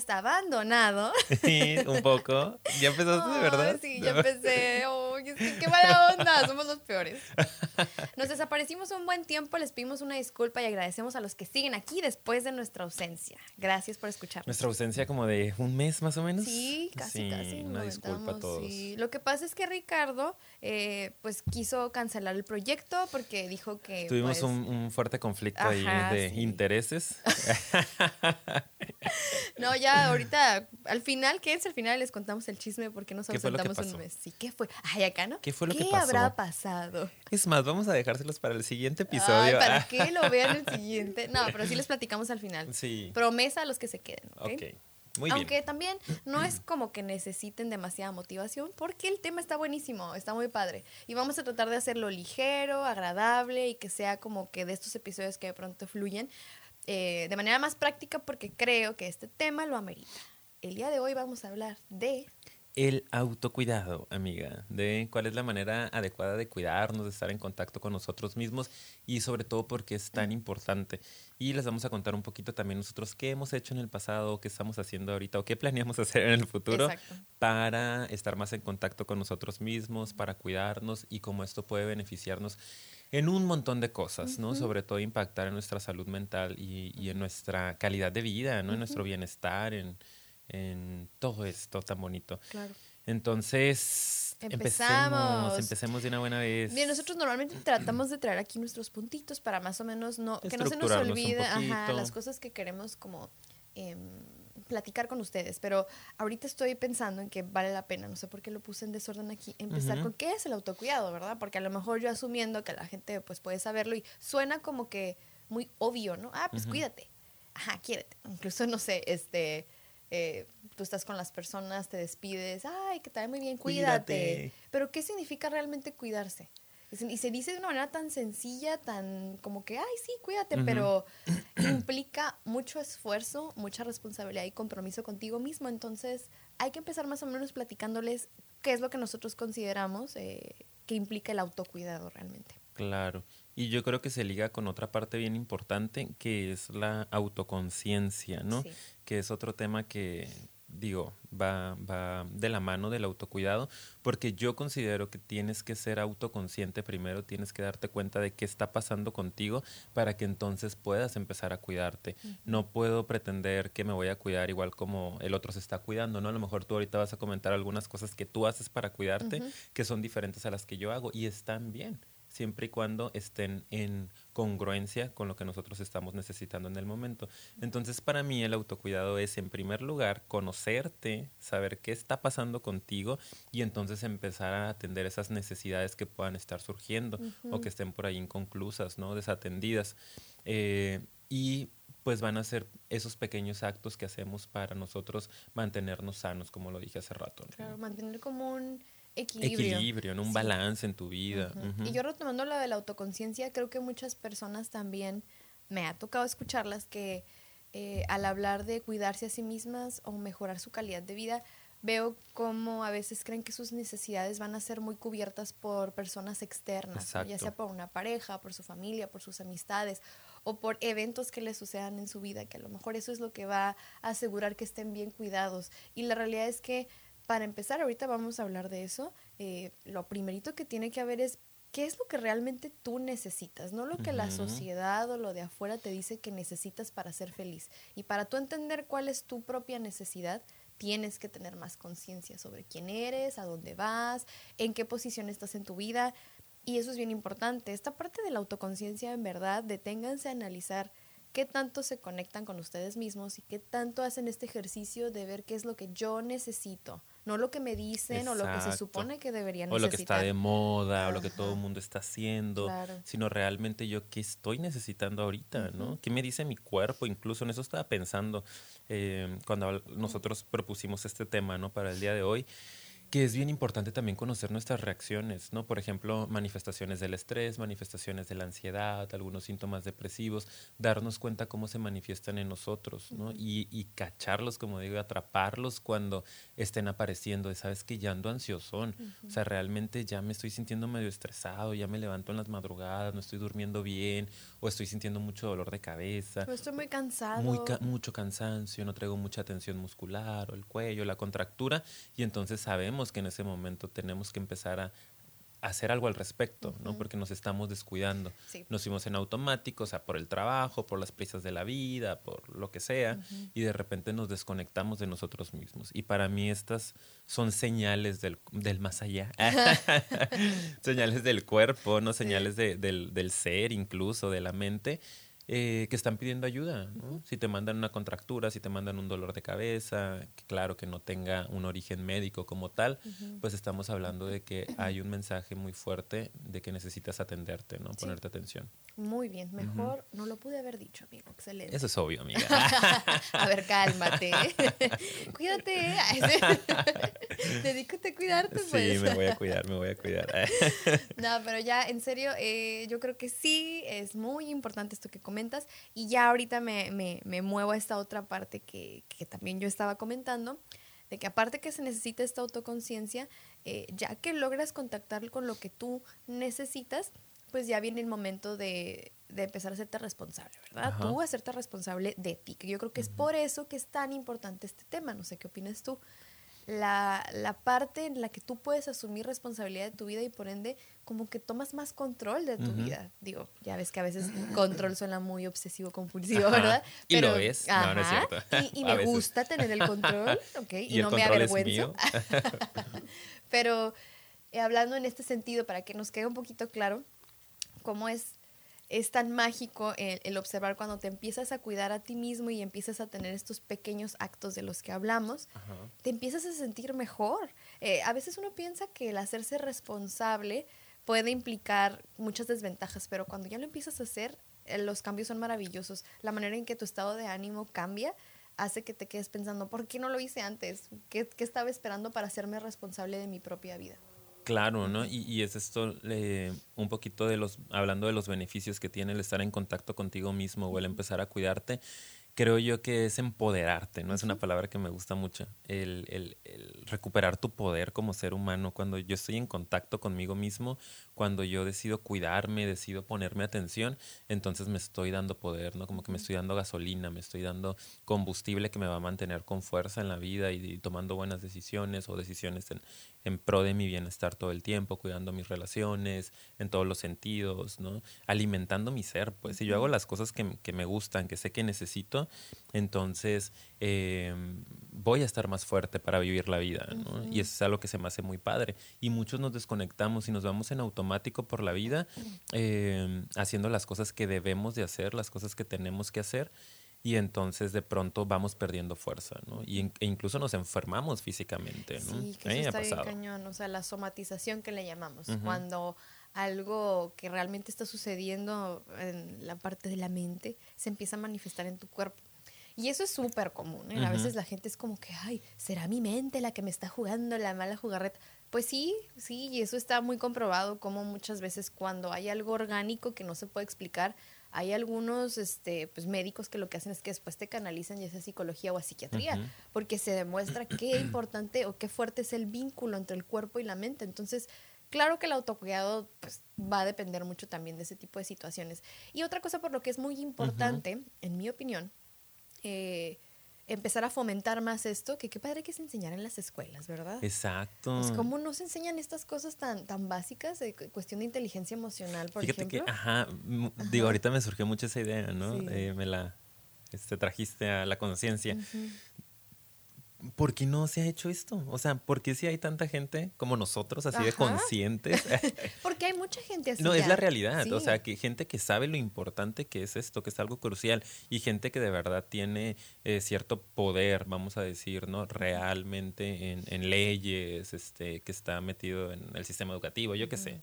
hasta abandonado. Sí, un poco. ¿Ya empezaste de verdad? sí, ya empecé. qué mala onda, somos los peores. Nos desaparecimos un buen tiempo, les pedimos una disculpa y agradecemos a los que siguen aquí después de nuestra ausencia. Gracias por escuchar. Nuestra ausencia como de un mes más o menos. Sí, casi, casi. Una disculpa a todos. Lo que pasa es que Ricardo, eh, pues quiso cancelar el proyecto porque dijo que. Tuvimos pues, un, fuerte conflicto ahí de intereses. no, ya ahorita, al final, ¿qué es? Al final les contamos el chisme porque nos ausentamos un mes. Sí, ¿qué fue? Ay, acá, ¿no? ¿Qué fue lo que pasó? habrá pasado? Es más, vamos a dejárselos para el siguiente episodio. ¿para qué lo vean el siguiente? No, pero sí les platicamos al final. Sí. Promesa a los que se queden, ¿ok? Ok. Aunque también no es como que necesiten demasiada motivación, porque el tema está buenísimo, está muy padre. Y vamos a tratar de hacerlo ligero, agradable y que sea como que de estos episodios que de pronto fluyen eh, de manera más práctica, porque creo que este tema lo amerita. El día de hoy vamos a hablar de el autocuidado, amiga, de cuál es la manera adecuada de cuidarnos, de estar en contacto con nosotros mismos y sobre todo porque es tan importante. Y les vamos a contar un poquito también nosotros qué hemos hecho en el pasado, qué estamos haciendo ahorita o qué planeamos hacer en el futuro para estar más en contacto con nosotros mismos, para cuidarnos y cómo esto puede beneficiarnos en un montón de cosas, ¿no? Sobre todo impactar en nuestra salud mental y, en nuestra calidad de vida, ¿no? En nuestro bienestar, en en todo esto tan bonito. Claro. Entonces, empezamos. empecemos de una buena vez. Bien, nosotros normalmente tratamos de traer aquí nuestros puntitos para más o menos no que no se nos olvide las cosas que queremos como em, platicar con ustedes, pero ahorita estoy pensando en que vale la pena, no sé por qué lo puse en desorden aquí, empezar con qué es el autocuidado, ¿verdad? Porque a lo mejor yo asumiendo que la gente pues puede saberlo y suena como que muy obvio, ¿no? Ah, pues cuídate. Ajá, quiérete. Incluso, no sé, este, eh, tú estás con las personas, te despides, ay, que te muy bien, cuídate. Pero ¿qué significa realmente cuidarse? Y se dice de una manera tan sencilla, tan como que, ay, sí, cuídate, pero implica mucho esfuerzo, mucha responsabilidad y compromiso contigo mismo. Entonces, hay que empezar más o menos platicándoles qué es lo que nosotros consideramos eh, que implica el autocuidado realmente. Claro. Y yo creo que se liga con otra parte bien importante, que es la autoconciencia, ¿no? Que es otro tema que, digo, va, va de la mano del autocuidado, porque yo considero que tienes que ser autoconsciente primero, tienes que darte cuenta de qué está pasando contigo para que entonces puedas empezar a cuidarte. No puedo pretender que me voy a cuidar igual como el otro se está cuidando, ¿no? A lo mejor tú ahorita vas a comentar algunas cosas que tú haces para cuidarte que son diferentes a las que yo hago y están bien siempre y cuando estén en congruencia con lo que nosotros estamos necesitando en el momento. Entonces, para mí el autocuidado es, en primer lugar, conocerte, saber qué está pasando contigo y entonces empezar a atender esas necesidades que puedan estar surgiendo o que estén por ahí inconclusas, ¿no? Desatendidas. Eh, y pues van a ser esos pequeños actos que hacemos para nosotros mantenernos sanos, como lo dije hace rato. Claro, mantener como un equilibrio. Equilibrio, un balance en tu vida. Y yo retomando lo de la autoconciencia, creo que muchas personas también me ha tocado escucharlas que eh, al hablar de cuidarse a sí mismas o mejorar su calidad de vida, veo como a veces creen que sus necesidades van a ser muy cubiertas por personas externas, ya sea por una pareja, por su familia, por sus amistades o por eventos que les sucedan en su vida, que a lo mejor eso es lo que va a asegurar que estén bien cuidados. Y la realidad es que para empezar, ahorita vamos a hablar de eso. Eh, lo primerito que tiene que haber es qué es lo que realmente tú necesitas, no lo que la sociedad o lo de afuera te dice que necesitas para ser feliz. Y para tú entender cuál es tu propia necesidad, tienes que tener más conciencia sobre quién eres, a dónde vas, en qué posición estás en tu vida. Y eso es bien importante. Esta parte de la autoconciencia, en verdad, deténganse a analizar qué tanto se conectan con ustedes mismos y qué tanto hacen este ejercicio de ver qué es lo que yo necesito no lo que me dicen o lo que se supone que deberían necesitar. O lo que está de moda, o lo que todo el mundo está haciendo, sino realmente yo qué estoy necesitando ahorita, ¿no? ¿Qué me dice mi cuerpo? Incluso en eso estaba pensando eh, cuando nosotros propusimos este tema, ¿no? Para el día de hoy. Que es bien importante también conocer nuestras reacciones, ¿no? Por ejemplo, manifestaciones del estrés, manifestaciones de la ansiedad, algunos síntomas depresivos, darnos cuenta cómo se manifiestan en nosotros, ¿no? y, y, cacharlos, como digo, atraparlos cuando estén apareciendo, sabes que ya ando ansiosón, o sea, realmente ya me estoy sintiendo medio estresado, ya me levanto en las madrugadas, no estoy durmiendo bien, o estoy sintiendo mucho dolor de cabeza. Estoy muy cansado. Muy mucho cansancio, no traigo mucha tensión muscular, o el cuello, la contractura, y entonces sabemos que en ese momento tenemos que empezar a hacer algo al respecto, ¿no? Porque nos estamos descuidando. Nos fuimos en automático, o sea, por el trabajo, por las prisas de la vida, por lo que sea, y de repente nos desconectamos de nosotros mismos. Y para mí estas son señales del, del más allá, señales del cuerpo, ¿no? Señales del, del ser incluso, de la mente, eh, que están pidiendo ayuda. Si te mandan una contractura, si te mandan un dolor de cabeza, claro que no tenga un origen médico como tal, pues estamos hablando de que hay un mensaje muy fuerte de que necesitas atenderte, ¿no? Ponerte atención. Muy bien, mejor no lo pude haber dicho, amigo. Excelente. Eso es obvio, amiga. a ver, cálmate. Cuídate. Dedícate a cuidarte, pues. Sí, me voy a cuidar, me voy a cuidar. no, pero ya, en serio, eh, yo creo que sí es muy importante esto que comentas y ya ahorita me, me, muevo a esta otra parte que, que, también yo estaba comentando, de que aparte que se necesita esta autoconciencia, eh, ya que logras contactar con lo que tú necesitas, pues ya viene el momento de, de empezar a hacerte responsable, ¿verdad? Tú Tú hacerte responsable de ti, que yo creo que es por eso que es tan importante este tema, no sé qué opinas tú la, la, parte en la que tú puedes asumir responsabilidad de tu vida y por ende como que tomas más control de tu vida. Digo, ya ves que a veces control suena muy obsesivo compulsivo, ¿verdad? y lo es, no, no es cierto. Y, me gusta tener el control, ¿ok? Y, no me avergüenzo. Pero eh, hablando en este sentido, para que nos quede un poquito claro cómo es es tan mágico el, observar cuando te empiezas a cuidar a ti mismo y empiezas a tener estos pequeños actos de los que hablamos, te empiezas a sentir mejor. Eh, a veces uno piensa que el hacerse responsable puede implicar muchas desventajas, pero cuando ya lo empiezas a hacer, eh, los cambios son maravillosos. La manera en que tu estado de ánimo cambia hace que te quedes pensando, ¿por qué no lo hice antes? ¿Qué, qué estaba esperando para hacerme responsable de mi propia vida? Claro, ¿no? Y, y es esto eh, un poquito de los, hablando de los beneficios que tiene el estar en contacto contigo mismo o el empezar a cuidarte, creo yo que es empoderarte, ¿no? Es una palabra que me gusta mucho, el, el, el, recuperar tu poder como ser humano, cuando yo estoy en contacto conmigo mismo, cuando yo decido cuidarme, decido ponerme atención, entonces me estoy dando poder, ¿no? Como que me estoy dando gasolina, me estoy dando combustible que me va a mantener con fuerza en la vida y, tomando buenas decisiones o decisiones en, en, pro de mi bienestar todo el tiempo, cuidando mis relaciones en todos los sentidos, ¿no? Alimentando mi ser, pues si yo hago las cosas que, que me gustan, que sé que necesito, entonces eh, voy a estar más fuerte para vivir la vida, ¿no? Y eso es algo que se me hace muy padre. Y muchos nos desconectamos y nos vamos en automático por la vida, eh, haciendo las cosas que debemos de hacer, las cosas que tenemos que hacer, y entonces de pronto vamos perdiendo fuerza, ¿no? Y e incluso nos enfermamos físicamente, ¿no? Sí, que eso está bien cañón, o sea, la somatización que le llamamos, cuando algo que realmente está sucediendo en la parte de la mente se empieza a manifestar en tu cuerpo. Y eso es súper común. ¿eh? A veces la gente es como que, ay, ¿será mi mente la que me está jugando la mala jugarreta? Pues sí, sí, y eso está muy comprobado como muchas veces cuando hay algo orgánico que no se puede explicar, hay algunos este, pues, médicos que lo que hacen es que después te canalizan ya sea psicología o a psiquiatría, porque se demuestra qué importante o qué fuerte es el vínculo entre el cuerpo y la mente. Entonces, Claro que el autocuidado pues, va a depender mucho también de ese tipo de situaciones. Y otra cosa por lo que es muy importante, en mi opinión, eh, empezar a fomentar más esto, que qué padre que se enseñar en las escuelas, ¿verdad? Exacto. Pues cómo no se enseñan estas cosas tan, tan básicas de cuestión de inteligencia emocional, por Fíjate ejemplo. que, ajá, digo, ahorita me surgió mucho esa idea, ¿no? Eh, me la este, trajiste a la conciencia. ¿Por qué no se ha hecho esto? O sea, ¿por qué si hay tanta gente como nosotros, así de conscientes? Porque hay mucha gente así. No, es la realidad. O sea, que gente que sabe lo importante que es esto, que es algo crucial, y gente que de verdad tiene eh, cierto poder, vamos a decir, ¿no? Realmente en, en, leyes, este, que está metido en el sistema educativo, yo qué sé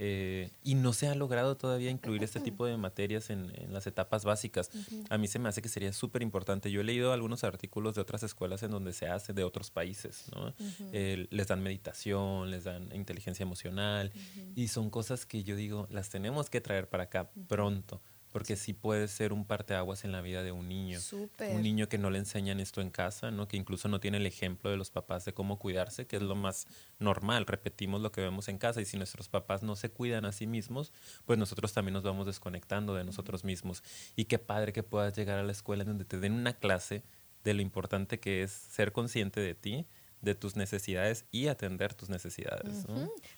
Eh, y no se ha logrado todavía incluir este tipo de materias en, las etapas básicas. A mí se me hace que sería súper importante. Yo he leído algunos artículos de otras escuelas en donde se hace, de otros países, ¿no? les dan meditación, les dan inteligencia emocional, y son cosas que yo digo, las tenemos que traer para acá pronto porque sí puede ser un parteaguas en la vida de un niño. Un niño que no le enseñan esto en casa, ¿no? Que incluso no tiene el ejemplo de los papás de cómo cuidarse, que es lo más normal. Repetimos lo que vemos en casa y si nuestros papás no se cuidan a sí mismos, pues nosotros también nos vamos desconectando de nosotros mismos. Y qué padre que puedas llegar a la escuela donde te den una clase de lo importante que es ser consciente de ti, de tus necesidades y atender tus necesidades.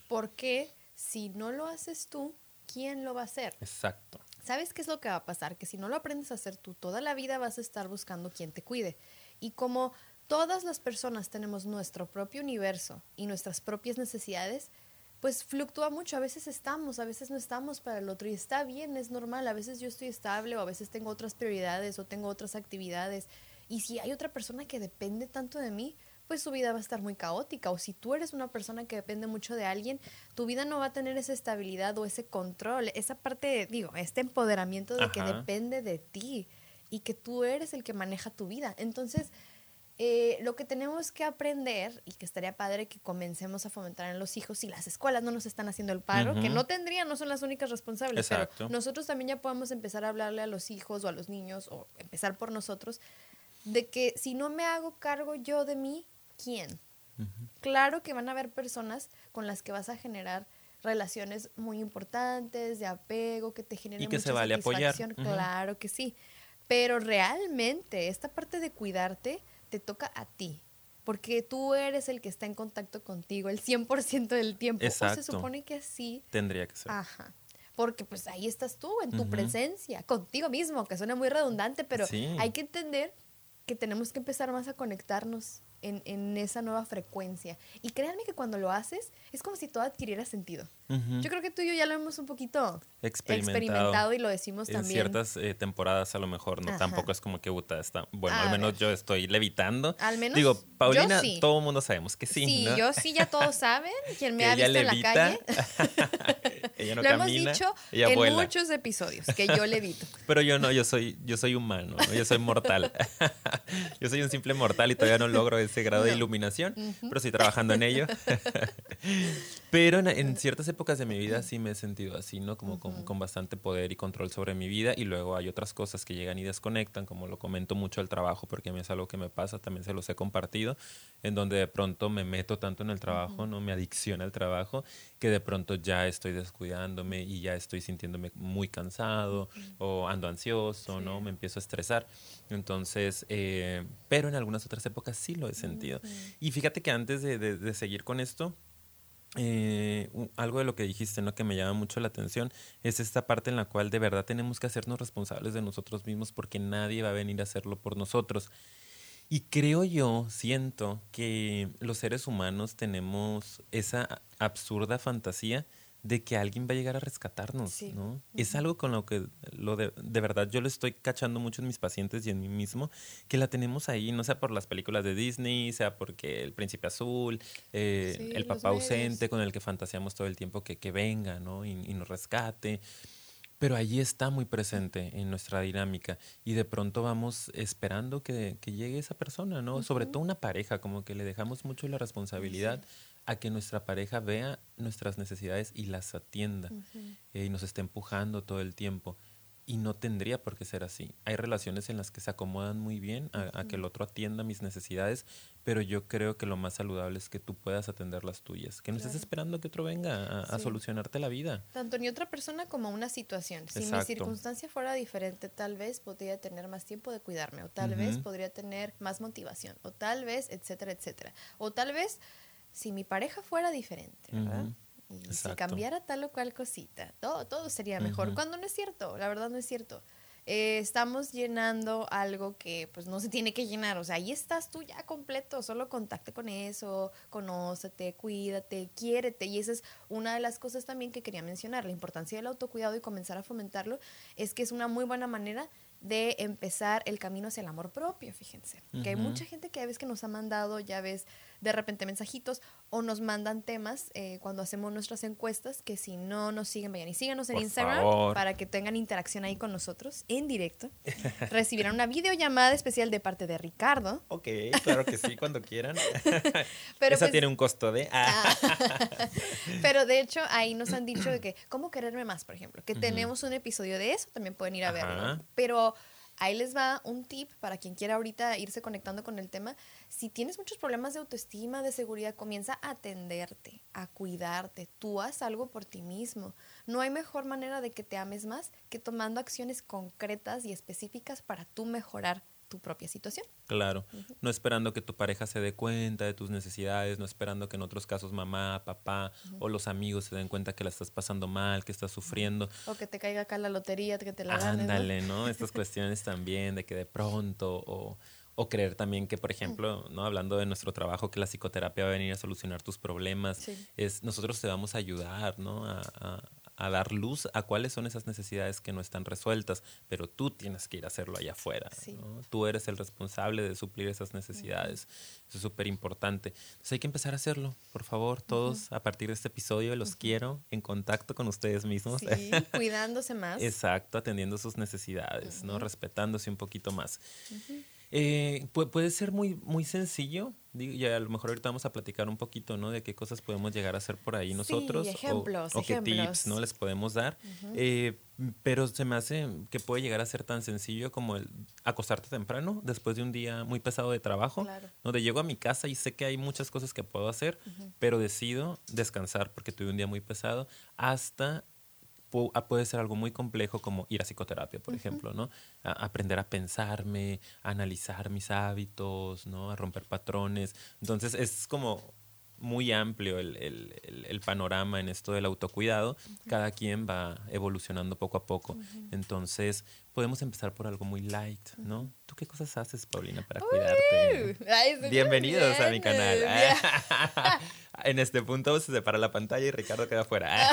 Porque si no lo haces tú, ¿quién lo va a hacer? Exacto. ¿Sabes qué es lo que va a pasar? Que si no lo aprendes a hacer tú, toda la vida vas a estar buscando quien te cuide. Y como todas las personas tenemos nuestro propio universo y nuestras propias necesidades, pues fluctúa mucho. A veces estamos, a veces no estamos para el otro y está bien, es normal. A veces yo estoy estable o a veces tengo otras prioridades o tengo otras actividades. Y si hay otra persona que depende tanto de mí, pues su vida va a estar muy caótica. O si tú eres una persona que depende mucho de alguien, tu vida no va a tener esa estabilidad o ese control, esa parte, digo, este empoderamiento de que depende de ti y que tú eres el que maneja tu vida. Entonces, eh, lo que tenemos que aprender, y que estaría padre que comencemos a fomentar en los hijos, si las escuelas no nos están haciendo el paro, que no tendrían, no son las únicas responsables, pero nosotros también ya podemos empezar a hablarle a los hijos o a los niños, o empezar por nosotros, de que si no me hago cargo yo de mí, quién. Claro que van a haber personas con las que vas a generar relaciones muy importantes, de apego, que te generen y que se vale apoyar. Claro que sí. Pero realmente esta parte de cuidarte te toca a ti. Porque tú eres el que está en contacto contigo el 100% del tiempo. Exacto. O se supone que sí. Tendría que ser. Ajá. Porque pues ahí estás tú, en tu presencia, contigo mismo, que suena muy redundante, pero hay que entender que tenemos que empezar más a conectarnos en, en, esa nueva frecuencia. Y créanme que cuando lo haces, es como si todo adquiriera sentido. Yo creo que tú y yo ya lo hemos un poquito experimentado, y lo decimos en también. ciertas eh, temporadas a lo mejor, ¿no? Tampoco es como que Uta está... Bueno, al menos yo estoy levitando. Al menos Digo, Paulina, todo el mundo sabemos que sí, Sí, yo sí, ya todos saben. Quien me ha visto en la calle. ella no lo hemos dicho en muchos episodios, que yo levito. Pero yo no, yo soy, yo soy humano, yo soy mortal. yo soy un simple mortal y todavía no logro ese grado de iluminación, pero estoy trabajando en ello. pero en, ciertas épocas de mi vida sí me he sentido así, ¿no? Como con, bastante poder y control sobre mi vida y luego hay otras cosas que llegan y desconectan, como lo comento mucho el trabajo, porque a mí es algo que me pasa, también se los he compartido, en donde de pronto me meto tanto en el trabajo, ¿no? Me adicciona al trabajo, que de pronto ya estoy descuidándome y ya estoy sintiéndome muy cansado o ando ansioso, ¿no? Me empiezo a estresar. Entonces, eh, pero en algunas otras épocas sí lo he sentido. Y fíjate que antes de, seguir con esto, eh, algo de lo que dijiste, ¿no? Que me llama mucho la atención, es esta parte en la cual de verdad tenemos que hacernos responsables de nosotros mismos porque nadie va a venir a hacerlo por nosotros. Y creo yo, siento que los seres humanos tenemos esa absurda fantasía de que alguien va a llegar a rescatarnos, ¿no? Es algo con lo que lo de, de, verdad yo lo estoy cachando mucho en mis pacientes y en mí mismo, que la tenemos ahí, no sea por las películas de Disney, sea porque el príncipe azul, eh, el papá ausente con el que fantaseamos todo el tiempo que, que venga, ¿no? Y, y nos rescate pero allí está muy presente en nuestra dinámica y de pronto vamos esperando que, que llegue esa persona, ¿no? Sobre todo una pareja, como que le dejamos mucho la responsabilidad a que nuestra pareja vea nuestras necesidades y las atienda eh, y nos esté empujando todo el tiempo y no tendría por qué ser así. Hay relaciones en las que se acomodan muy bien a, que el otro atienda mis necesidades, pero yo creo que lo más saludable es que tú puedas atender las tuyas, que no estés esperando que otro venga a, solucionarte la vida. Tanto ni otra persona como una situación. Si mi circunstancia fuera diferente, tal vez podría tener más tiempo de cuidarme, o tal vez podría tener más motivación, o tal vez, etcétera, etcétera. O tal vez, si mi pareja fuera diferente, ¿verdad? Y si cambiara tal o cual cosita, todo, todo sería mejor. Cuando no es cierto, la verdad no es cierto. Eh, estamos llenando algo que pues no se tiene que llenar. O sea, ahí estás tú ya completo, solo contacte con eso, conócete, cuídate, quiérete. Y esa es una de las cosas también que quería mencionar. La importancia del autocuidado y comenzar a fomentarlo es que es una muy buena manera de empezar el camino hacia el amor propio, fíjense. Que hay mucha gente que a veces que nos ha mandado, ya ves, de repente mensajitos o nos mandan temas eh, cuando hacemos nuestras encuestas, que si no nos siguen, vayan y síganos en Instagram para que tengan interacción ahí con nosotros en directo. Recibirán una videollamada especial de parte de Ricardo. Ok, claro que sí, cuando quieran. Pero Esa pues tiene un costo de... Ah. Pero de hecho ahí nos han dicho de que, ¿cómo quererme más, por ejemplo? Que tenemos un episodio de eso, también pueden ir a verlo. Pero ahí les va un tip para quien quiera ahorita irse conectando con el tema. Si tienes muchos problemas de autoestima, de seguridad, comienza a atenderte, a cuidarte. Tú haz algo por ti mismo. No hay mejor manera de que te ames más que tomando acciones concretas y específicas para tú mejorar tu propia situación. Claro, no esperando que tu pareja se dé cuenta de tus necesidades, no esperando que en otros casos mamá, papá o los amigos se den cuenta que la estás pasando mal, que estás sufriendo. O que te caiga acá la lotería, que te la ganes. Ándale, ¿no? Estas cuestiones también de que de pronto o, o creer también que, por ejemplo, ¿no? hablando de nuestro trabajo, que la psicoterapia va a venir a solucionar tus problemas, es nosotros te vamos a ayudar, ¿no? a, a dar luz a cuáles son esas necesidades que no están resueltas, pero tú tienes que ir a hacerlo allá afuera. Tú eres el responsable de suplir esas necesidades. Eso es súper importante. Entonces hay que empezar a hacerlo, por favor, todos a partir de este episodio los quiero en contacto con ustedes mismos. Sí, cuidándose más. Exacto, atendiendo sus necesidades, ¿no? Respetándose un poquito más. Eh, puede ser muy, muy sencillo. Y a lo mejor ahorita vamos a platicar un poquito, ¿no? De qué cosas podemos llegar a hacer por ahí nosotros. ejemplos, o, qué tips, ¿no? Les podemos dar. Eh, pero se me hace que puede llegar a ser tan sencillo como el acostarte temprano después de un día muy pesado de trabajo. ¿no? De llego a mi casa y sé que hay muchas cosas que puedo hacer, pero decido descansar porque tuve un día muy pesado hasta puede ser algo muy complejo como ir a psicoterapia, por ejemplo, ¿no? aprender a pensarme, a analizar mis hábitos, ¿no? A romper patrones. Entonces es como muy amplio el, el, el, panorama en esto del autocuidado. Cada quien va evolucionando poco a poco. Entonces, podemos empezar por algo muy light, ¿no? ¿Tú qué cosas haces, Paulina, para cuidarte? Bienvenidos a mi canal. en este punto se separa la pantalla y Ricardo queda afuera.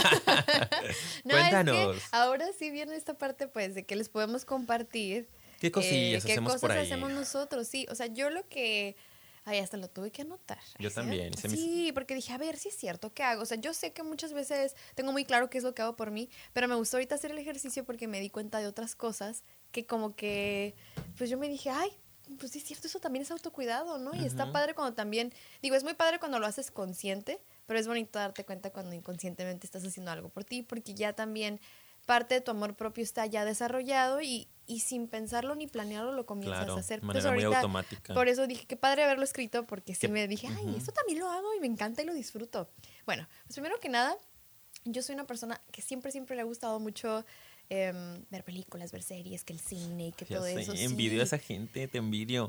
Cuéntanos. ahora sí viene esta parte, pues, de que les podemos compartir. ¿Qué cosillas eh, hacemos por ahí? ¿Qué cosas hacemos nosotros? Sí, o sea, yo lo que Ay, hasta lo tuve que anotar. Yo también. Sí, porque dije, a ver, si es cierto, ¿qué hago? O sea, yo sé que muchas veces tengo muy claro qué es lo que hago por mí, pero me gustó ahorita hacer el ejercicio porque me di cuenta de otras cosas que como que, pues yo me dije, ay, pues sí es cierto, eso también es autocuidado, ¿no? Y está padre cuando también, digo, es muy padre cuando lo haces consciente, pero es bonito darte cuenta cuando inconscientemente estás haciendo algo por ti, porque ya también parte de tu amor propio está ya desarrollado y, y sin pensarlo ni planearlo lo comienzas a hacer. Manera muy automática. Por eso dije, qué padre haberlo escrito, porque sí me dije, ay, esto también lo hago y me encanta y lo disfruto. Bueno, pues primero que nada, yo soy una persona que siempre, siempre le ha gustado mucho Em, ver películas, ver series, que el cine, que todo eso. Envidio a esa gente, te envidio.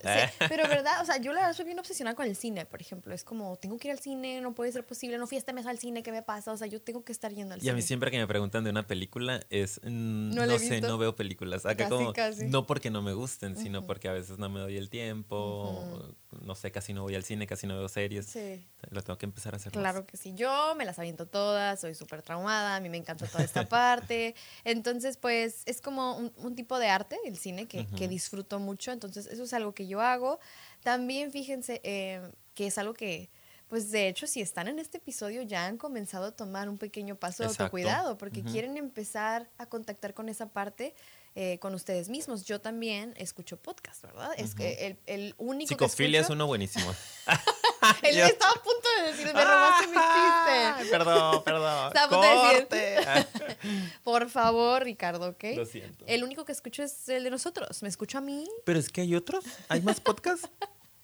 pero verdad, o sea, yo la verdad soy bien obsesionada con el cine, por ejemplo. Es como, tengo que ir al cine, no puede ser posible, no fui este mes al cine, ¿qué me pasa? O sea, yo tengo que estar yendo al cine. Y a mí siempre que me preguntan de una película es, mm, no, sé, no veo películas. Acá como, no porque no me gusten, sino porque a veces no me doy el tiempo, no sé, casi no voy al cine, casi no veo series. Sí. Lo tengo que empezar a hacer Claro que sí, yo me las aviento todas, soy súper traumada, a mí me encanta toda esta parte. Entonces, pues es como un, tipo de arte, el cine, que, disfruto mucho. Entonces, eso es algo que yo hago. También fíjense eh, que es algo que, pues de hecho, si están en este episodio, ya han comenzado a tomar un pequeño paso de autocuidado, porque quieren empezar a contactar con esa parte. Eh, con ustedes mismos. Yo también escucho podcast, ¿verdad? Es que el, el único Psicofilia es uno buenísimo. Él estaba a punto de decir, me robaste mi chiste. Perdón, perdón. Por favor, Ricardo, ¿ok? Lo siento. El único que escucho es el de nosotros. ¿Me escucho a mí? Pero es que hay otros. ¿Hay más podcasts?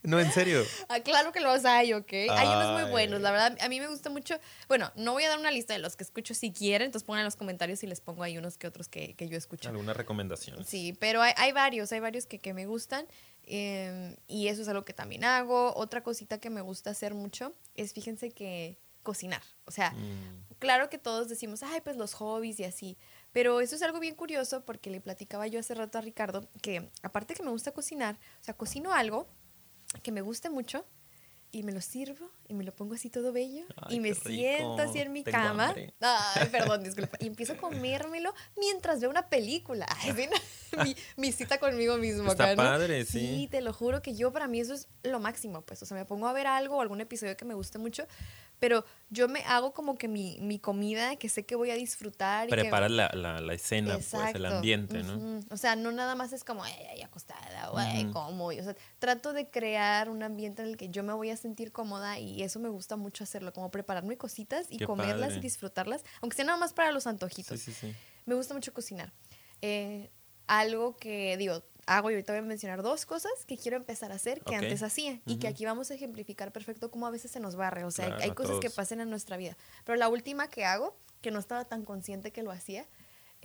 No, en serio. Ah, claro que los hay, ¿ok? Hay unos muy buenos, la verdad. A mí me gusta mucho. Bueno, no voy a dar una lista de los que escucho si quieren, entonces pongan en los comentarios y les pongo ahí unos que otros que, que yo escucho. ¿Alguna recomendación? Sí, pero hay, hay varios, hay varios que, que me gustan. Em, y eso es algo que también hago. Otra cosita que me gusta hacer mucho es, fíjense que cocinar. O sea, mm. claro que todos decimos, ay, pues los hobbies y así. Pero eso es algo bien curioso porque le platicaba yo hace rato a Ricardo que aparte que me gusta cocinar, o sea, cocino algo que me guste mucho y me lo sirvo y me lo pongo así todo bello y me siento así en mi cama. Ay, perdón, disculpa. Y empiezo a comérmelo mientras veo una película. Ay, mi, mi, cita conmigo mismo. Está padre, sí. Sí, te lo juro que yo para mí eso es lo máximo, pues. O sea, me pongo a ver algo, algún episodio que me guste mucho, pero yo me hago como que mi, mi comida que sé que voy a disfrutar. Preparas la, la, la, escena, pues, el ambiente, ¿no? O sea, no nada más es como, ay, ay acostada, güey, como. O sea, trato de crear un ambiente en el que yo me voy a sentir cómoda y eso me gusta mucho hacerlo, como prepararme cositas y comerlas y disfrutarlas, aunque sea nada más para los antojitos. Sí, sí, sí. Me gusta mucho cocinar. Eh, algo que, digo, hago y ahorita voy a mencionar dos cosas que quiero empezar a hacer que antes hacía y que aquí vamos a ejemplificar perfecto cómo a veces se nos barre, o sea, hay, cosas que pasan en nuestra vida. Pero la última que hago, que no estaba tan consciente que lo hacía,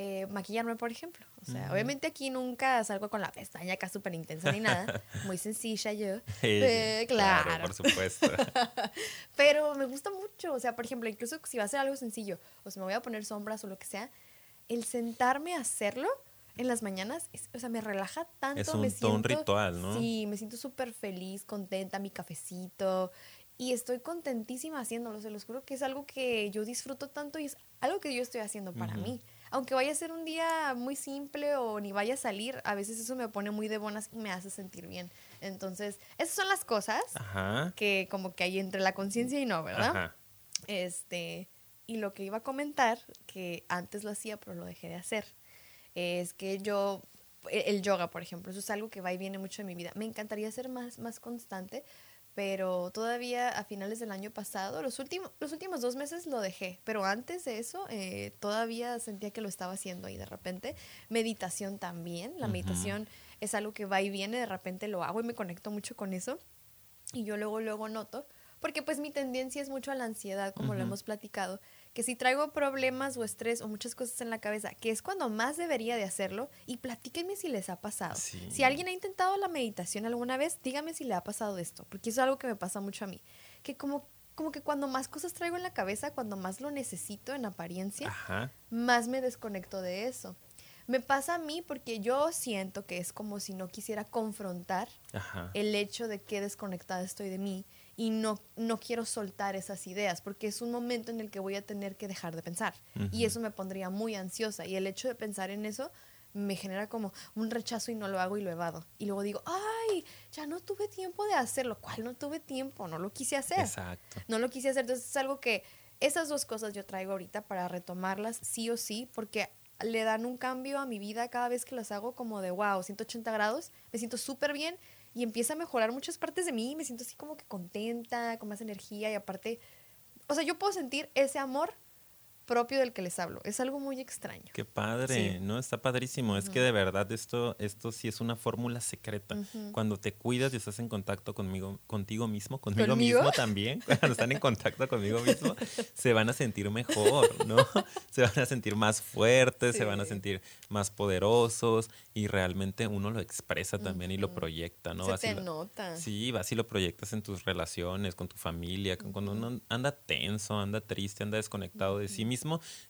eh, maquillarme, por ejemplo. O sea, obviamente aquí nunca salgo con la pestaña acá súper intensa ni nada. Muy sencilla yo. Eh, claro. por supuesto. Pero me gusta mucho. O sea, por ejemplo, incluso si va a ser algo sencillo, o si me voy a poner sombras o lo que sea, el sentarme a hacerlo en las mañanas, o sea, me relaja tanto. Es un, me siento, un ritual, ¿no? Sí, me siento súper feliz, contenta, mi cafecito. Y estoy contentísima haciéndolo, se los juro que es algo que yo disfruto tanto y es algo que yo estoy haciendo para mí. Aunque vaya a ser un día muy simple o ni vaya a salir, a veces eso me pone muy de buenas y me hace sentir bien. Entonces, esas son las cosas que como que hay entre la conciencia y no, ¿verdad? Este, y lo que iba a comentar, que antes lo hacía, pero lo dejé de hacer es que yo, e, el yoga, por ejemplo, eso es algo que va y viene mucho en mi vida. Me encantaría ser más, más constante, pero todavía a finales del año pasado, los últimos, los últimos dos meses lo dejé, pero antes de eso eh, todavía sentía que lo estaba haciendo y de repente meditación también, la meditación es algo que va y viene, de repente lo hago y me conecto mucho con eso y yo luego, luego noto, porque pues mi tendencia es mucho a la ansiedad, como lo hemos platicado, que si traigo problemas o estrés o muchas cosas en la cabeza, que es cuando más debería de hacerlo, y platíquenme si les ha pasado. Si alguien ha intentado la meditación alguna vez, dígame si le ha pasado esto, porque eso es algo que me pasa mucho a mí, que como como que cuando más cosas traigo en la cabeza, cuando más lo necesito en apariencia, más me desconecto de eso. Me pasa a mí porque yo siento que es como si no quisiera confrontar el hecho de que desconectada estoy de mí y no, no quiero soltar esas ideas porque es un momento en el que voy a tener que dejar de pensar y eso me pondría muy ansiosa y el hecho de pensar en eso me genera como un rechazo y no lo hago y lo evado. Y luego digo, ay, ya no tuve tiempo de hacerlo. ¿Cuál no tuve tiempo? No lo quise hacer. Exacto. No lo quise hacer. Entonces es algo que esas dos cosas yo traigo ahorita para retomarlas sí o sí, porque le dan un cambio a mi vida cada vez que las hago como de, wow, 180 grados, me siento súper bien y empieza a mejorar muchas partes de mí, me siento así como que contenta, con más energía y aparte, o sea, yo puedo sentir ese amor propio del que les hablo. Es algo muy extraño. Qué padre, ¿no? Está padrísimo. Es que de verdad esto, esto sí es una fórmula secreta. Cuando te cuidas y estás en contacto conmigo, contigo mismo, conmigo mismo también, cuando están en contacto conmigo mismo, se van a sentir mejor, ¿no? Se van a sentir más fuertes, se van a sentir más poderosos y realmente uno lo expresa también y lo proyecta, ¿no? Se te nota. Sí, vas y lo proyectas en tus relaciones, con tu familia, cuando uno anda tenso, anda triste, anda desconectado de sí mismo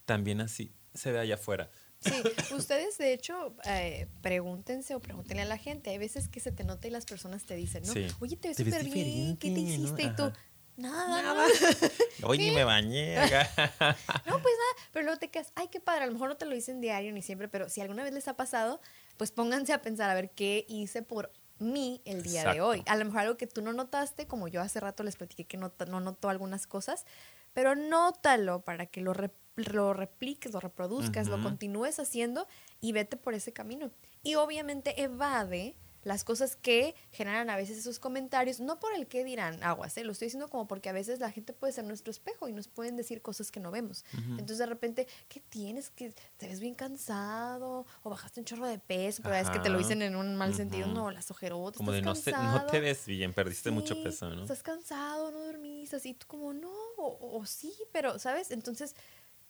también así se ve allá afuera. Sí, ustedes de hecho eh, pregúntense o pregúntenle a la gente. Hay veces que se te nota y las personas te dicen, ¿no? Oye, te ves súper bien, ¿qué te hiciste? Y tú, nada, nada. Hoy ni me bañé. no, pues nada, pero luego te quedas, ay, qué padre, a lo mejor no te lo dicen diario ni siempre, pero si alguna vez les ha pasado, pues pónganse a pensar a ver qué hice por mí el día de hoy. A lo mejor algo que tú no notaste, como yo hace rato les platiqué que no, no notó algunas cosas, pero nótalo para que lo, lo repliques, lo reproduzcas, lo continúes haciendo y vete por ese camino. Y obviamente evade las cosas que generan a veces esos comentarios, no por el que dirán aguas, ¿eh? lo estoy diciendo como porque a veces la gente puede ser nuestro espejo y nos pueden decir cosas que no vemos. Entonces de repente, ¿qué tienes? que ¿Te ves bien cansado? ¿O bajaste un chorro de peso? Pero es que te lo dicen en un mal sentido, no, las ojerotas. Como de no, no, te ves bien, perdiste mucho peso, ¿no? Estás cansado, no dormiste, así tú como no, o, o sí, pero, ¿sabes? Entonces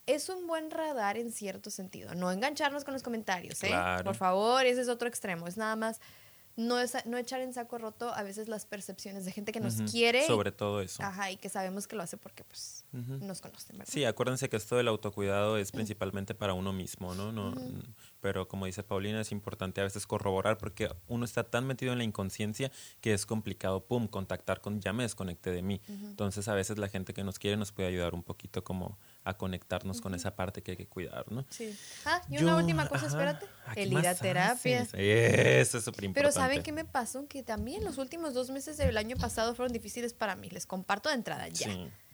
es un buen radar en cierto sentido. No engancharnos con los comentarios, ¿eh? Por favor, ese es otro extremo. Es nada más no, es, no echar en saco roto a veces las percepciones de gente que nos quiere. Sobre todo eso. Ajá, y que sabemos que lo hace porque pues nos conocen, ¿verdad? Sí, acuérdense que esto del autocuidado es principalmente para uno mismo, ¿no? no Pero como dice Paulina, es importante a veces corroborar porque uno está tan metido en la inconsciencia que es complicado, pum, contactar con, ya me desconecté de mí. Entonces a veces la gente que nos quiere nos puede ayudar un poquito como a conectarnos con esa parte que hay que cuidar, ¿no? Sí. Ah, y una última cosa, espérate. El ir a terapia. Eso es súper importante. Pero ¿saben qué me pasó? Que también los últimos dos meses del año pasado fueron difíciles para mí. Les comparto de entrada ya.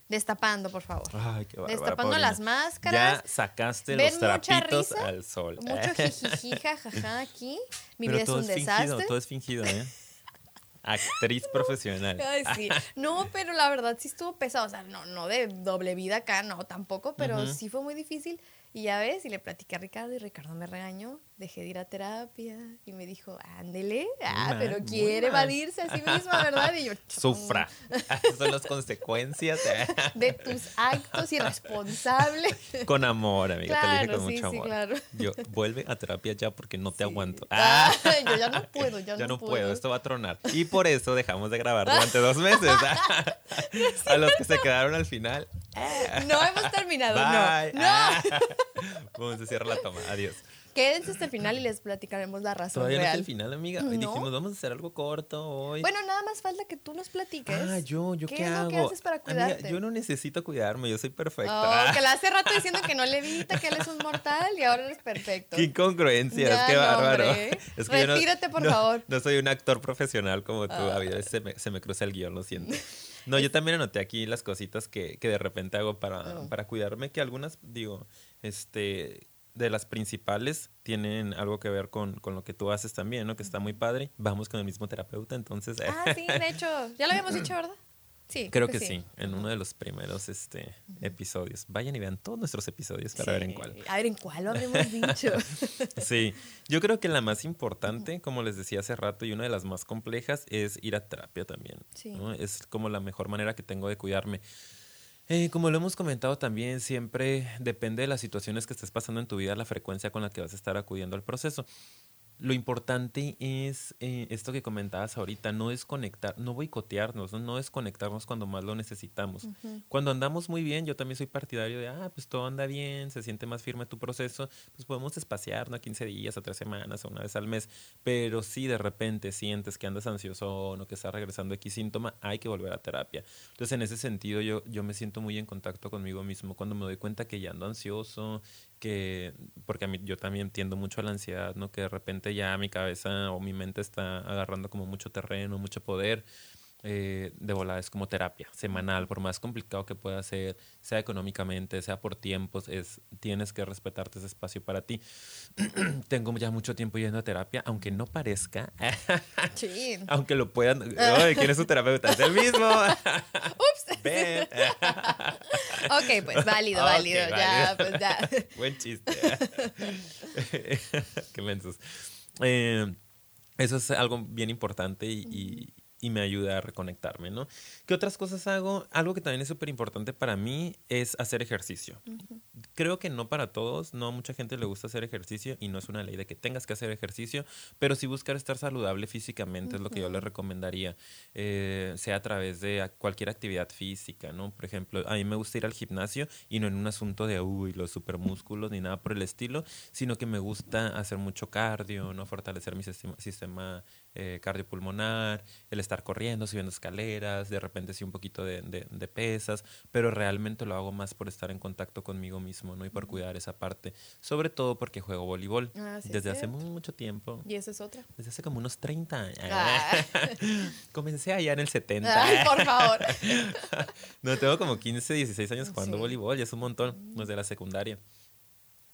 Destapando, por favor. Ay, qué bárbara, Destapando las máscaras. Ya sacaste los trapitos al sol. Mucho jijijija, jaja, aquí. Mi vida es un desastre. Fingido, todo es fingido, ¿eh? Actriz profesional. Ay, sí. No, pero la verdad sí estuvo pesado. O sea, no, no de doble vida acá, no, tampoco, pero sí fue muy difícil. Y ya ves, y le platiqué a Ricardo y Ricardo me regañó, dejé de ir a terapia y me dijo, ándele, ah, pero quiere evadirse a sí misma, ¿verdad? Y yo, sufra. son las consecuencias de tus actos irresponsables. Con amor, amiga, te lo dije con mucho amor. Claro. Yo, vuelve a terapia ya porque no te aguanto. Ah, yo ya no puedo, ya, ya no, puedo. esto va a tronar. Y por eso dejamos de grabar durante dos meses. a los que se quedaron al final. No hemos terminado, no. No. Vamos a cerrar la toma. Adiós. Quédense hasta el final y les platicaremos la razón Todavía real. no es el final, amiga. Hoy dijimos, vamos a hacer algo corto hoy. Bueno, nada más falta que tú nos platiques. Ah, yo, ¿yo qué, qué hago? ¿Qué haces para cuidarte? yo no necesito cuidarme, yo soy perfecta. Oh, que la hace rato diciendo que no le evita, que él es un mortal y ahora eres perfecto. Qué incongruencia, qué bárbaro. Es que Retírate, por favor. No soy un actor profesional como tú, A veces se me, se me cruza el guion, lo siento. No, yo también anoté aquí las cositas que, que de repente hago para, oh. para cuidarme, que algunas, digo, este de las principales tienen algo que ver con, con, lo que tú haces también, ¿no? Que está muy padre. Vamos con el mismo terapeuta, entonces... Ah, sí, de hecho, ya lo habíamos dicho, ¿verdad? Sí. Creo que sí. en uno de los primeros este, episodios. Vayan y vean todos nuestros episodios para ver en cuál. A ver en cuál lo habíamos dicho. sí, yo creo que la más importante, como les decía hace rato, y una de las más complejas es ir a terapia también. ¿no? Es como la mejor manera que tengo de cuidarme. Eh, como lo hemos comentado también, siempre depende de las situaciones que estés pasando en tu vida, la frecuencia con la que vas a estar acudiendo al proceso lo importante es eh, esto que comentabas ahorita, no desconectar, no boicotearnos, no, no desconectarnos cuando más lo necesitamos. Cuando andamos muy bien, yo también soy partidario de, ah, pues todo anda bien, se siente más firme tu proceso, pues podemos espaciar, ¿no? A 15 días, a 3 semanas, a una vez al mes, pero si de repente sientes que andas ansioso o que está regresando X síntoma, hay que volver a terapia. Entonces, en ese sentido, yo, yo me siento muy en contacto conmigo mismo cuando me doy cuenta que ya ando ansioso, que, porque a mí yo también tiendo mucho a la ansiedad, ¿no? Que de repente ya mi cabeza o mi mente está agarrando como mucho terreno, mucho poder. Eh, de volada es como terapia semanal, por más complicado que pueda ser, sea económicamente, sea por tiempos, es, tienes que respetarte ese espacio para ti. Tengo ya mucho tiempo yendo a terapia, aunque no parezca, aunque lo puedan. ¿Quién es su terapeuta? Es el mismo. Ups. Ok, pues válido, válido, ya, pues ya. Buen chiste. Qué mensos. Eh, eso es algo bien importante y, y me ayuda a reconectarme, ¿no? ¿Qué otras cosas hago? Algo que también es súper importante para mí es hacer ejercicio. Creo que no para todos, no a mucha gente le gusta hacer ejercicio y no es una ley de que tengas que hacer ejercicio, pero sí buscar estar saludable físicamente es lo que yo le recomendaría, eh, sea a través de cualquier actividad física, ¿no? Por ejemplo, a mí me gusta ir al gimnasio y no en un asunto de, uy, los supermúsculos ni nada por el estilo, sino que me gusta hacer mucho cardio, ¿no? Fortalecer mi sistema, sistema eh, cardiopulmonar, el estar corriendo, subiendo escaleras, de repente sí un poquito de, de, pesas, pero realmente lo hago más por estar en contacto conmigo mismo, ¿no? Y por cuidar esa parte. Sobre todo porque juego voleibol ah, desde hace mucho tiempo. ¿Y esa es otra? Desde hace como unos 30 años. Ah. Comencé allá en el 70. Ay, por favor. no, tengo como 15, 16 años jugando voleibol, ya es un montón, desde la secundaria.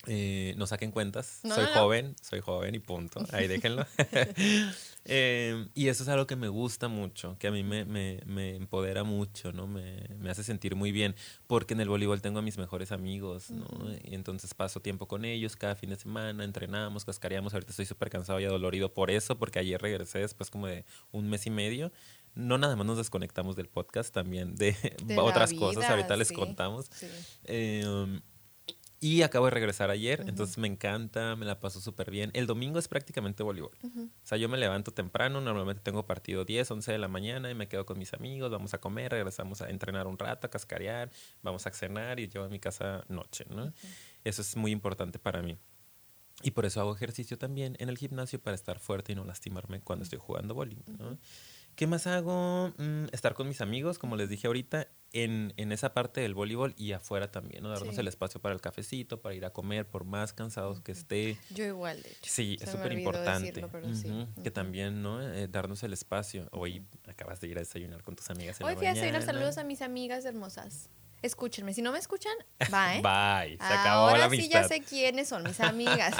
Eh, no saquen cuentas. soy joven, soy joven y punto. Ahí déjenlo. Eh, y eso es algo que me gusta mucho, que a mí me, me, me empodera mucho, ¿no? Me, me, hace sentir muy bien, porque en el voleibol tengo a mis mejores amigos, ¿no? Y entonces paso tiempo con ellos cada fin de semana, entrenamos, cascareamos. Ahorita estoy súper cansado y adolorido por eso, porque ayer regresé después como de un mes y medio no nada más nos desconectamos del podcast, también de, otras cosas, ahorita les contamos. Eh, Y acabo de regresar ayer, entonces me encanta, me la paso súper bien. El domingo es prácticamente voleibol. O sea, yo me levanto temprano, normalmente tengo partido 10, 11 de la mañana y me quedo con mis amigos, vamos a comer, regresamos a entrenar un rato, a cascarear, vamos a cenar y llevo a mi casa noche, ¿no? Eso es muy importante para mí. Y por eso hago ejercicio también en el gimnasio para estar fuerte y no lastimarme cuando estoy jugando voleibol, ¿no? ¿Qué más hago? Mm, estar con mis amigos, como les dije ahorita, en, en, esa parte del voleibol y afuera también, ¿no? Darnos el espacio para el cafecito, para ir a comer, por más cansados que esté. Yo igual, de hecho. Sí, es súper importante. Que también, ¿no? Eh, darnos el espacio. Hoy acabas de ir a desayunar con tus amigas en Hoy fui a desayunar, saludos a mis amigas hermosas. Escúchenme, si no me escuchan, bye. bye, se acabó Ahora la amistad. sí ya sé quiénes son mis amigas.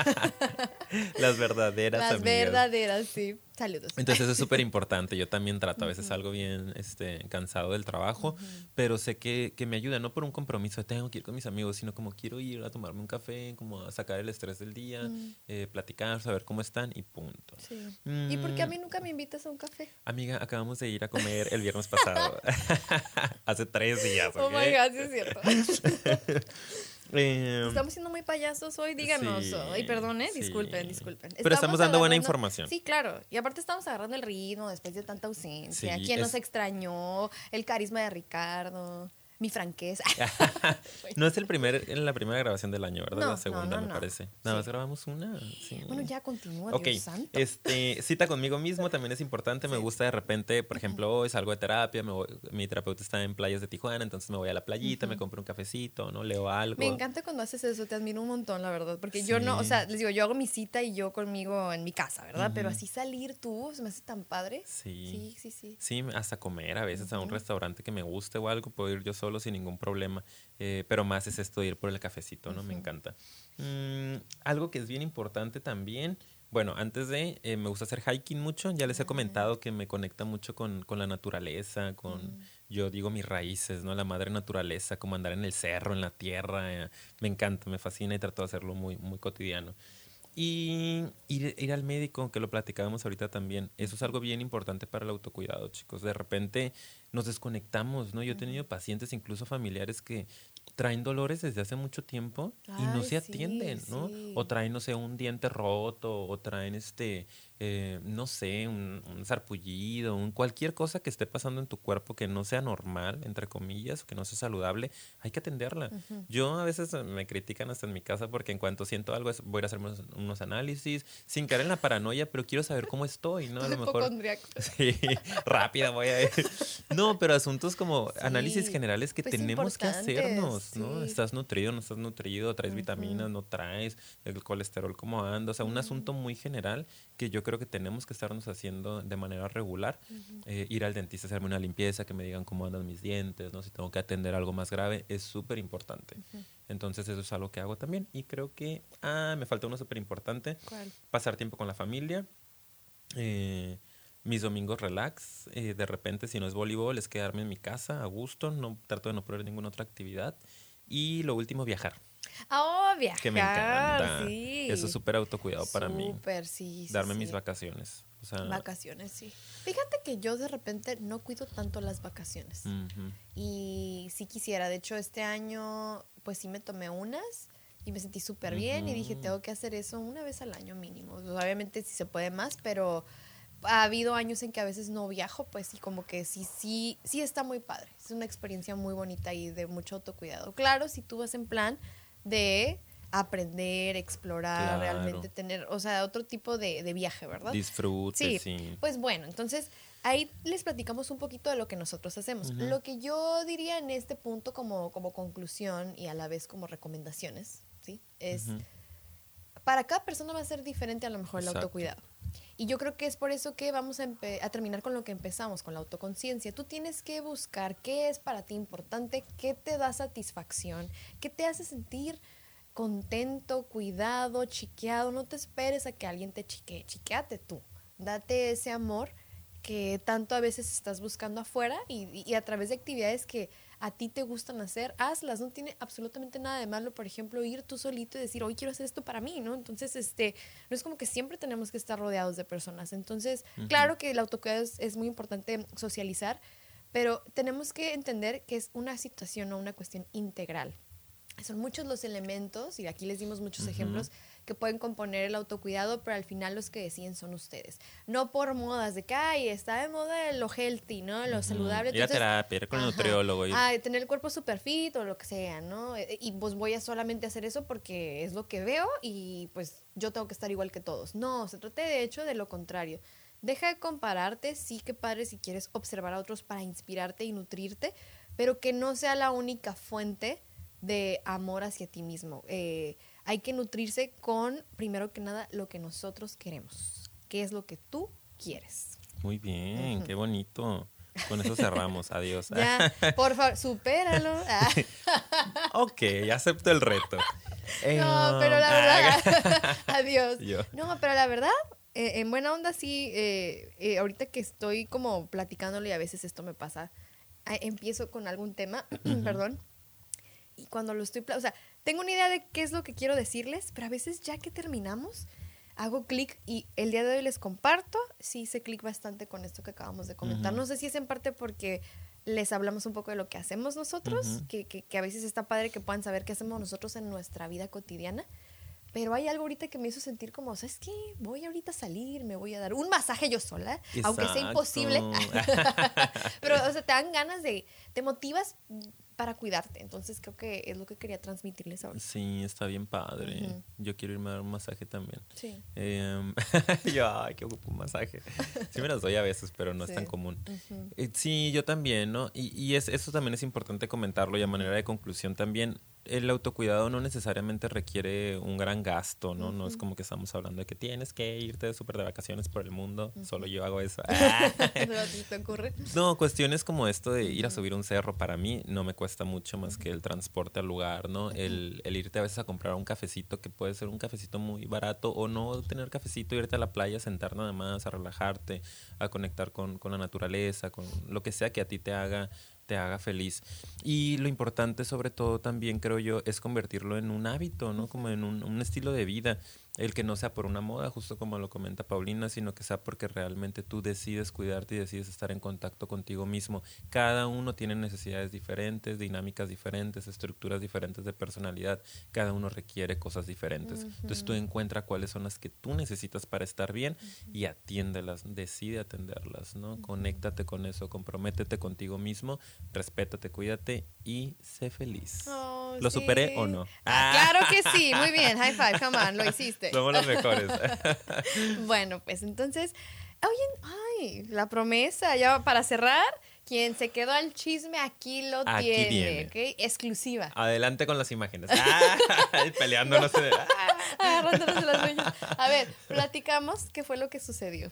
Las verdaderas Las verdaderas, sí. Saludos. Entonces eso es súper importante. Yo también trato, a veces algo bien este, cansado del trabajo, pero sé que, que, me ayuda, no por un compromiso de tengo que ir con mis amigos, sino como quiero ir a tomarme un café, como a sacar el estrés del día, eh, platicar, saber cómo están y punto. Sí. ¿Y por qué a mí nunca me invitas a un café? Amiga, acabamos de ir a comer el viernes pasado. Hace tres días. ¿okay? Oh my God, sí es cierto. Eh, estamos siendo muy payasos hoy, díganos. Sí, Ay, perdón, ¿eh? disculpen, disculpen. Pero estamos, dando buena información. Sí, claro. Y aparte estamos agarrando el ritmo después de tanta ausencia. ¿Quién es... nos extrañó? El carisma de Ricardo mi franqueza. no es el primer, la primera grabación del año, ¿verdad? la segunda, me parece. Nada más grabamos una. Bueno, ya continúa, Ok, Este, cita conmigo mismo también es importante. Me gusta de repente, por ejemplo, hoy salgo de terapia, me mi terapeuta está en playas de Tijuana, entonces me voy a la playita, me compro un cafecito, ¿no? Leo algo. Me encanta cuando haces eso, te admiro un montón, la verdad, porque yo no, o sea, les digo, yo hago mi cita y yo conmigo en mi casa, ¿verdad? Pero así salir tú, se me hace tan padre. Sí. Sí, sí, sí. Sí, hasta comer a veces a un restaurante que me guste o algo, puedo ir yo solo sin ningún problema. Eh, pero más es esto de ir por el cafecito, ¿no? Me encanta. Mm, algo que es bien importante también. Bueno, antes de, eh, me gusta hacer hiking mucho. Ya les he comentado que me conecta mucho con, con la naturaleza, con, yo digo, mis raíces, ¿no? La madre naturaleza, como andar en el cerro, en la tierra. Eh, me encanta, me fascina y trato de hacerlo muy, muy cotidiano. Y ir, ir, al médico, que lo platicábamos ahorita también, eso es algo bien importante para el autocuidado, chicos. De repente nos desconectamos, ¿no? Yo he tenido pacientes, incluso familiares, que traen dolores desde hace mucho tiempo y no se atienden, ¿no? O traen, no sé, un diente roto, o traen este, eh, no sé, un, un sarpullido, un, cualquier cosa que esté pasando en tu cuerpo que no sea normal, entre comillas, o que no sea saludable, hay que atenderla. Yo a veces me critican hasta en mi casa porque en cuanto siento algo voy a ir a hacerme unos, análisis, sin caer en la paranoia, pero quiero saber cómo estoy, ¿no? A lo mejor. Sí, rápida voy a ir. No, pero asuntos como análisis generales que pues tenemos que hacernos, ¿no? Estás nutrido, no estás nutrido, traes vitaminas, no traes, el colesterol cómo anda, o sea, un asunto muy general que yo creo que tenemos que estarnos haciendo de manera regular. Eh, ir al dentista, hacerme una limpieza, que me digan cómo andan mis dientes, ¿no? si tengo que atender algo más grave, es súper importante. Entonces eso es algo que hago también. Y creo que, ah, me falta uno súper importante. Pasar tiempo con la familia. Eh, mis domingos relax. Eh, de repente, si no es voleibol, es quedarme en mi casa a gusto. No, trato de no probar ninguna otra actividad. Y lo último, viajar. Oh, viajar. Que me encanta. Eso es súper autocuidado para mí. Súper, sí, Darme mis vacaciones. vacaciones, sí. Fíjate que yo de repente no cuido tanto las vacaciones. Y sí quisiera. De hecho, este año, pues sí me tomé unas y me sentí súper bien y dije, tengo que hacer eso una vez al año mínimo. obviamente si se puede más, pero ha habido años en que a veces no viajo, pues sí, como que sí, sí, sí está muy padre. Es una experiencia muy bonita y de mucho autocuidado. Claro, si tú vas en plan de aprender, explorar, realmente tener, o sea, otro tipo de, viaje, ¿verdad? Disfrute, sí, Pues bueno, entonces ahí les platicamos un poquito de lo que nosotros hacemos. Lo que yo diría en este punto como, como conclusión y a la vez como recomendaciones, ¿sí? Es, para cada persona va a ser diferente a lo mejor el autocuidado. Y yo creo que es por eso que vamos a, terminar con lo que empezamos, con la autoconciencia. Tú tienes que buscar qué es para ti importante, qué te da satisfacción, qué te hace sentir contento, cuidado, chiqueado. No te esperes a que alguien te chiquee, chiqueate tú. Date ese amor que tanto a veces estás buscando afuera y a través de actividades que a ti te gustan hacer, hazlas, no tiene absolutamente nada de malo, por ejemplo, ir tú solito y decir, hoy quiero hacer esto para mí, ¿no? Entonces, este, no es como que siempre tenemos que estar rodeados de personas. Entonces, claro que el autocuidado es, muy importante socializar, pero tenemos que entender que es una situación o una cuestión integral. son muchos los elementos, y aquí les dimos muchos ejemplos, que pueden componer el autocuidado, pero al final los que deciden son ustedes. No por modas de que, ay, está de moda lo healthy, ¿no? Lo saludable. Ir a terapia, ir con el nutriólogo. Ah, tener el cuerpo super fit o lo que sea, ¿no? E, y pues voy a solamente hacer eso porque es lo que veo y pues yo tengo que estar igual que todos. No, se trata de hecho de lo contrario. Deja de compararte, sí que padre si quieres observar a otros para inspirarte y nutrirte, pero que no sea la única fuente de amor hacia ti mismo. Eh, hay que nutrirse con, primero que nada, lo que nosotros queremos. ¿Qué es lo que tú quieres? Muy bien, qué bonito. Con eso cerramos. Adiós. Ya, por favor, supéralo. ok, acepto el reto. no, pero la verdad. adiós. No, pero la verdad, eh, en buena onda sí, eh, eh, ahorita que estoy como platicándole y a veces esto me pasa, empiezo con algún tema, perdón, y cuando lo estoy, o sea, tengo una idea de qué es lo que quiero decirles, pero a veces ya que terminamos, hago clic y el día de hoy les comparto. Sí hice clic bastante con esto que acabamos de comentar. No sé si es en parte porque les hablamos un poco de lo que hacemos nosotros, que, que, que, a veces está padre que puedan saber qué hacemos nosotros en nuestra vida cotidiana. Pero hay algo ahorita que me hizo sentir como, ¿sabes qué? Voy ahorita a salir, me voy a dar un masaje yo sola, aunque sea imposible. Pero, o sea, te dan ganas de, te motivas para cuidarte. Entonces creo que es lo que quería transmitirles ahora. Sí, está bien padre. Yo quiero irme a dar un masaje también. Sí. Em, yo, ay, que ocupo un masaje. Sí me las doy a veces, pero no es tan común. Eh, sí, yo también, ¿no? Y, y es, eso también es importante comentarlo y a manera de conclusión también el autocuidado no necesariamente requiere un gran gasto, ¿no? No es como que estamos hablando de que tienes que irte de súper de vacaciones por el mundo. Solo yo hago eso. te ocurre? No, cuestiones como esto de ir a subir un cerro para mí no me cuesta mucho más que el transporte al lugar, ¿no? El, el, irte a veces a comprar un cafecito que puede ser un cafecito muy barato o no tener cafecito, irte a la playa, sentar nada más, a relajarte, a conectar con, con la naturaleza, con lo que sea que a ti te haga te haga feliz. Y lo importante sobre todo también creo yo es convertirlo en un hábito, ¿no? Como en un, un estilo de vida el que no sea por una moda, justo como lo comenta Paulina, sino que sea porque realmente tú decides cuidarte y decides estar en contacto contigo mismo. Cada uno tiene necesidades diferentes, dinámicas diferentes, estructuras diferentes de personalidad. Cada uno requiere cosas diferentes. Entonces tú encuentras cuáles son las que tú necesitas para estar bien y atiéndelas, decide atenderlas, ¿no? Conéctate con eso, comprométete contigo mismo, respétate, cuídate y sé feliz. Oh, ¿Lo superé o no? Ah, claro que sí, muy bien, high five, come on, lo hiciste. Somos los mejores. bueno, pues entonces, oye, ay, la promesa, ya para cerrar, quien se quedó al chisme aquí lo tiene. Exclusiva. Adelante con las imágenes. Peleándonos. Agarrándonos las uñas. A ver, platicamos qué fue lo que sucedió.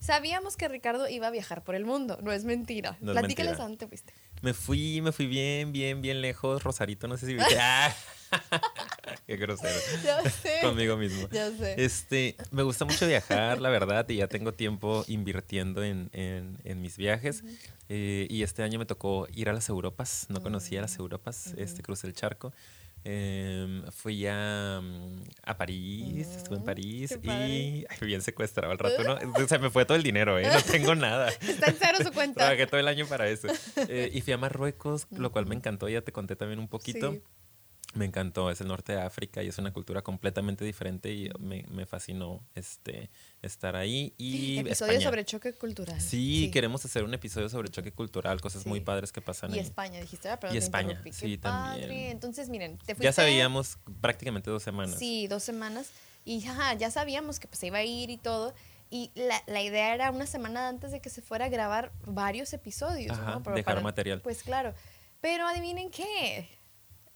Sabíamos que Ricardo iba a viajar por el mundo, no es mentira. No Platícales a dónde te fuiste. Me fui, me fui bien, bien, bien lejos. Rosarito, no sé si viste. Ah. Qué grosero. Ya sé. Conmigo mismo. Ya sé. Este, me gusta mucho viajar, la verdad, y ya tengo tiempo invirtiendo en, mis viajes. Eh, y este año me tocó ir a las Europas. No conocía las Europas, este, crucé el charco. Em, fui a, mm, a París, estuve en París y ay, bien secuestrado al rato, ¿no? O sea, me fue todo el dinero, ¿eh? No tengo nada. Está en cero su cuenta. Trabajé todo el año para eso. Eh, y fui a Marruecos, lo cual me encantó, ya te conté también un poquito. Me encantó, es el norte de África y es una cultura completamente diferente y me, me fascinó este, estar ahí. Y episodio sobre choque cultural. Sí, queremos hacer un episodio sobre choque cultural, cosas muy padres que pasan y ahí. España, dijiste, Y España, sí, también. Entonces, miren, te fuiste... Ya sabíamos prácticamente dos semanas. Sí, dos semanas. Y ya sabíamos que pues, se iba a ir y todo. Y la, la, idea era una semana antes de que se fuera a grabar varios episodios. ¿no? dejar material. Pues claro. Pero adivinen qué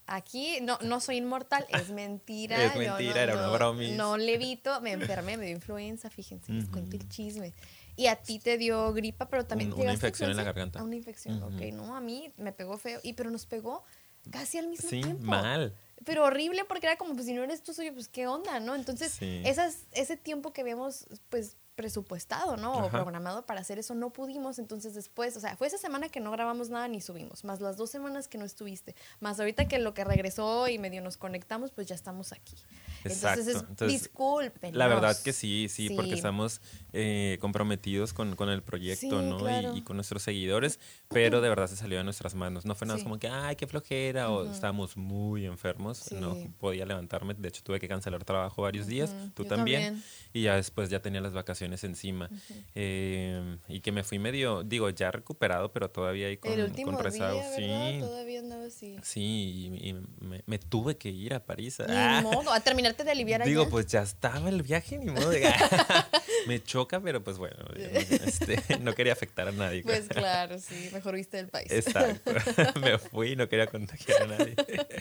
Aquí no, no soy inmortal, es mentira. es mentira, era una bromis. No levito, me enfermé, me dio influenza, fíjense, les cuento el chisme. Y a ti te dio gripa, pero también una infección en la garganta. A una infección, ok. No, a mí me pegó feo, y pero nos pegó casi al mismo sí, tiempo. mal. Pero horrible porque era como, pues si no eres tú, soy yo, pues qué onda, ¿no? Entonces, esas, ese tiempo que vemos, pues presupuestado, ¿no? O programado para hacer eso, no pudimos, entonces después, o sea, fue esa semana que no grabamos nada ni subimos, más las dos semanas que no estuviste, más ahorita que lo que regresó y medio nos conectamos, pues ya estamos aquí. Entonces, disculpen. La verdad que sí, sí, porque estamos eh, comprometidos con, el proyecto, ¿no? Y, con nuestros seguidores, pero de verdad se salió de nuestras manos. No fue nada como que, ay, qué flojera, o estábamos muy enfermos, no podía levantarme, de hecho tuve que cancelar trabajo varios días, tú también, y ya después ya tenía las vacaciones encima. Eh, y que me fui medio, digo, ya recuperado, pero todavía ahí con, El último Día, sí. Todavía andaba así. Sí, y, me, tuve que ir a París. Ni ah. modo, a terminarte de aliviar Digo, pues ya estaba el viaje, ni modo. me choca, pero pues bueno, este, no quería afectar a nadie. Pues claro, sí, mejor viste el país. Exacto. me fui, no quería contagiar a nadie.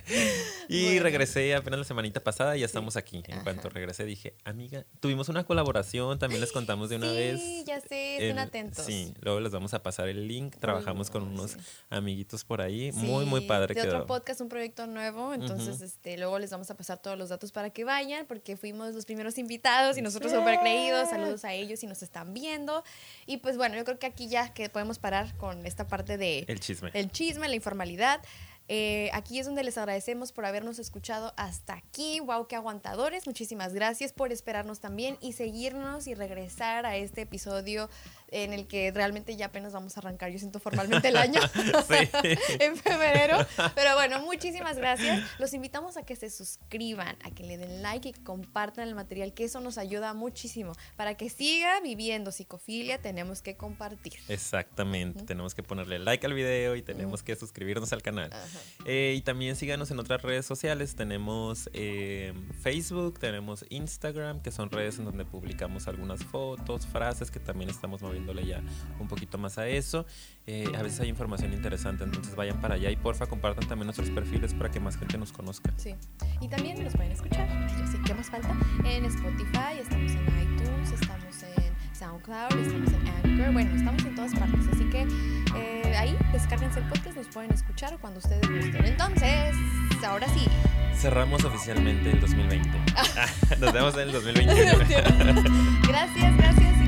y regresé apenas la semanita pasada y ya estamos aquí. En cuanto regresé dije, amiga, tuvimos una colaboración, también les contamos de una vez. Sí, ya sé, estén atentos. Sí, luego les vamos a pasar el link. Trabajamos con unos amiguitos por ahí. muy, muy padre. De otro podcast, un proyecto nuevo. Entonces, este, luego les vamos a pasar todos los datos para que vayan, porque fuimos los primeros invitados y nosotros súper creídos. Saludos a ellos y nos están viendo. Y pues bueno, yo creo que aquí ya que podemos parar con esta parte de... El chisme. El chisme, la informalidad. Eh, aquí es donde les agradecemos por habernos escuchado hasta aquí. Wow, qué aguantadores. Muchísimas gracias por esperarnos también y seguirnos y regresar a este episodio en el que realmente ya apenas vamos a arrancar, yo siento formalmente el año en febrero. Pero bueno, muchísimas gracias. Los invitamos a que se suscriban, a que le den like y compartan el material, que eso nos ayuda muchísimo. Para que siga viviendo psicofilia, tenemos que compartir. Exactamente, tenemos que ponerle like al video y tenemos que suscribirnos al canal. Eh, y también síganos en otras redes sociales. Tenemos eh, Facebook, tenemos Instagram, que son redes en donde publicamos algunas fotos, frases que también estamos moviendo ya un poquito más a eso. Eh, a veces hay información interesante, entonces vayan para allá y porfa compartan también nuestros perfiles para que más gente nos conozca. Sí, y también nos pueden escuchar, yo sé que más falta, en Spotify, estamos en iTunes, estamos en SoundCloud, estamos en Anchor, bueno, estamos en todas partes, así que eh, ahí descárguense el podcast, nos pueden escuchar cuando ustedes gusten. Entonces, ahora sí. Cerramos oficialmente el 2020. nos vemos en el 2021. gracias, gracias